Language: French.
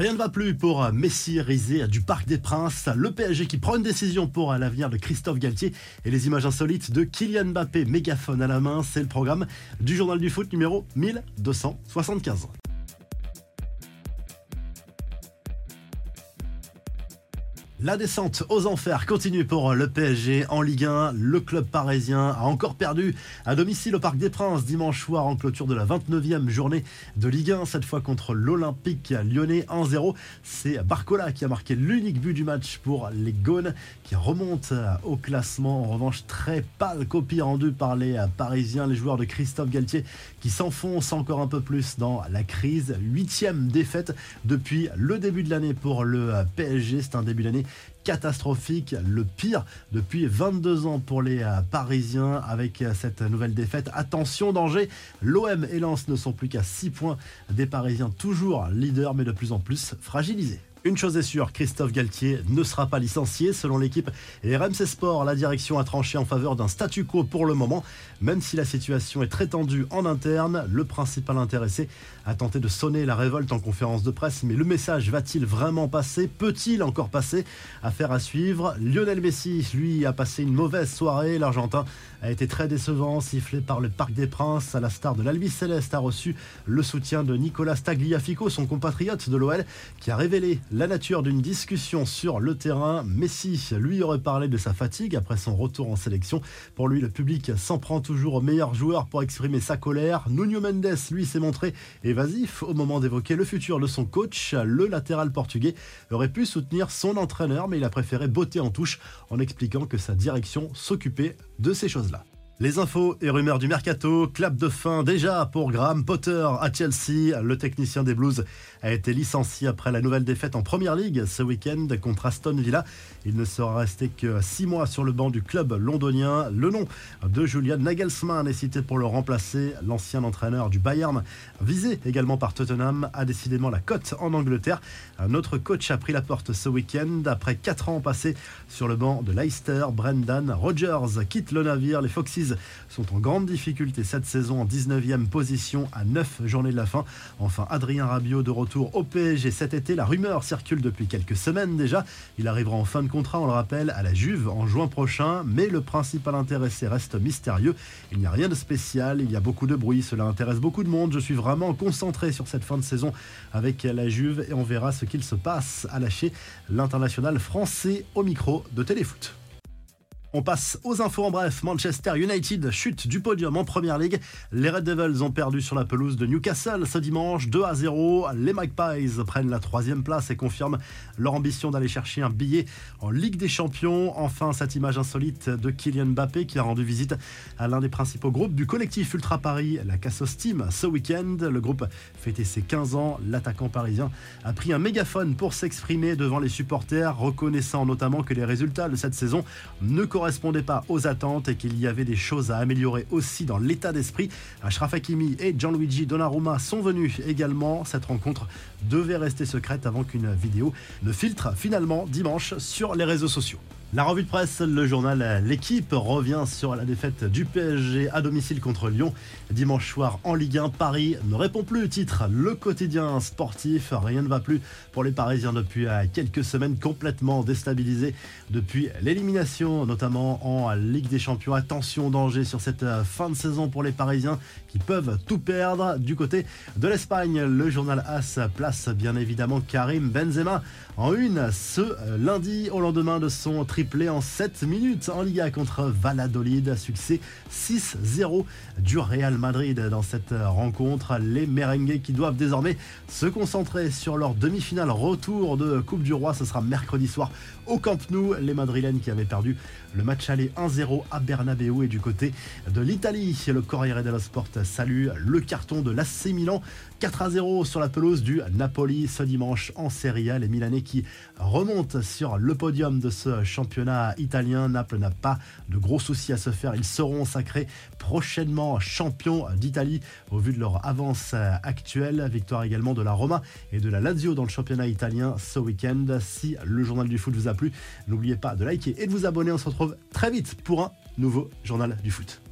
Rien ne va plus pour Messi risé du Parc des Princes. Le PSG qui prend une décision pour l'avenir de Christophe Galtier et les images insolites de Kylian Mbappé, mégaphone à la main. C'est le programme du journal du foot numéro 1275. La descente aux enfers continue pour le PSG en Ligue 1. Le club parisien a encore perdu à domicile au Parc des Princes dimanche soir en clôture de la 29e journée de Ligue 1, cette fois contre l'Olympique lyonnais 1-0. C'est Barcola qui a marqué l'unique but du match pour les Gaunes qui remontent au classement. En revanche, très pâle copie rendue par les Parisiens, les joueurs de Christophe Galtier qui s'enfoncent encore un peu plus dans la crise. Huitième défaite depuis le début de l'année pour le PSG. C'est un début d'année catastrophique, le pire depuis 22 ans pour les euh, Parisiens avec euh, cette nouvelle défaite. Attention, danger, l'OM et Lens ne sont plus qu'à 6 points des Parisiens, toujours leaders mais de plus en plus fragilisés. Une chose est sûre, Christophe Galtier ne sera pas licencié. Selon l'équipe et RMC Sport, la direction a tranché en faveur d'un statu quo pour le moment. Même si la situation est très tendue en interne, le principal intéressé a tenté de sonner la révolte en conférence de presse. Mais le message va-t-il vraiment passer? Peut-il encore passer? Affaire à suivre. Lionel Messi, lui, a passé une mauvaise soirée. L'Argentin a été très décevant, sifflé par le Parc des Princes. À la star de l'Albi Céleste, a reçu le soutien de Nicolas Stagliafico, son compatriote de l'OL, qui a révélé la nature d'une discussion sur le terrain. Messi lui aurait parlé de sa fatigue après son retour en sélection. Pour lui, le public s'en prend toujours au meilleur joueur pour exprimer sa colère. Nuno Mendes, lui, s'est montré évasif au moment d'évoquer le futur de son coach. Le latéral portugais aurait pu soutenir son entraîneur, mais il a préféré botter en touche en expliquant que sa direction s'occupait de ces choses-là. Les infos et rumeurs du mercato, clap de fin déjà pour Graham Potter à Chelsea. Le technicien des Blues a été licencié après la nouvelle défaite en Première Ligue ce week-end contre Aston Villa. Il ne sera resté que six mois sur le banc du club londonien. Le nom de Julian Nagelsmann est cité pour le remplacer. L'ancien entraîneur du Bayern, visé également par Tottenham, a décidément la cote en Angleterre. Un autre coach a pris la porte ce week-end après quatre ans passés sur le banc de Leicester. Brendan Rodgers quitte le navire. Les Foxes sont en grande difficulté cette saison en 19e position à 9 journées de la fin. Enfin, Adrien Rabiot de retour au PSG cet été. La rumeur circule depuis quelques semaines déjà. Il arrivera en fin de contrat, on le rappelle, à la Juve en juin prochain. Mais le principal intéressé reste mystérieux. Il n'y a rien de spécial, il y a beaucoup de bruit, cela intéresse beaucoup de monde. Je suis vraiment concentré sur cette fin de saison avec la Juve et on verra ce qu'il se passe à lâcher l'international français au micro de Téléfoot. On passe aux infos en bref. Manchester United chute du podium en première ligue. Les Red Devils ont perdu sur la pelouse de Newcastle ce dimanche 2 à 0. Les Magpies prennent la troisième place et confirment leur ambition d'aller chercher un billet en Ligue des Champions. Enfin, cette image insolite de Kylian Mbappé qui a rendu visite à l'un des principaux groupes du collectif Ultra Paris, la Cassos Team, ce week-end. Le groupe fêtait ses 15 ans. L'attaquant parisien a pris un mégaphone pour s'exprimer devant les supporters, reconnaissant notamment que les résultats de cette saison ne correspondait pas aux attentes et qu'il y avait des choses à améliorer aussi dans l'état d'esprit. Ashraf Hakimi et Gianluigi Donnarumma sont venus également. Cette rencontre devait rester secrète avant qu'une vidéo ne filtre finalement dimanche sur les réseaux sociaux. La revue de presse, le journal L'équipe revient sur la défaite du PSG à domicile contre Lyon. Dimanche soir en Ligue 1, Paris ne répond plus. Titre Le quotidien sportif. Rien ne va plus pour les Parisiens depuis quelques semaines, complètement déstabilisés depuis l'élimination, notamment en Ligue des Champions. Attention, danger sur cette fin de saison pour les Parisiens qui peuvent tout perdre. Du côté de l'Espagne, le journal AS place bien évidemment Karim Benzema en une ce lundi au lendemain de son tri triplé en 7 minutes en Liga contre Valladolid. Succès 6-0 du Real Madrid dans cette rencontre. Les merengues qui doivent désormais se concentrer sur leur demi-finale retour de Coupe du Roi. Ce sera mercredi soir au Camp Nou. Les Madrilènes qui avaient perdu le match aller 1-0 à Bernabeu et du côté de l'Italie. Le Corriere dello Sport salue le carton de l'AC Milan 4-0 sur la pelouse du Napoli ce dimanche en Serie A. Les Milanais qui remontent sur le podium de ce championnat championnat italien. Naples n'a pas de gros soucis à se faire. Ils seront sacrés prochainement champions d'Italie au vu de leur avance actuelle. Victoire également de la Roma et de la Lazio dans le championnat italien ce week-end. Si le journal du foot vous a plu, n'oubliez pas de liker et de vous abonner. On se retrouve très vite pour un nouveau journal du foot.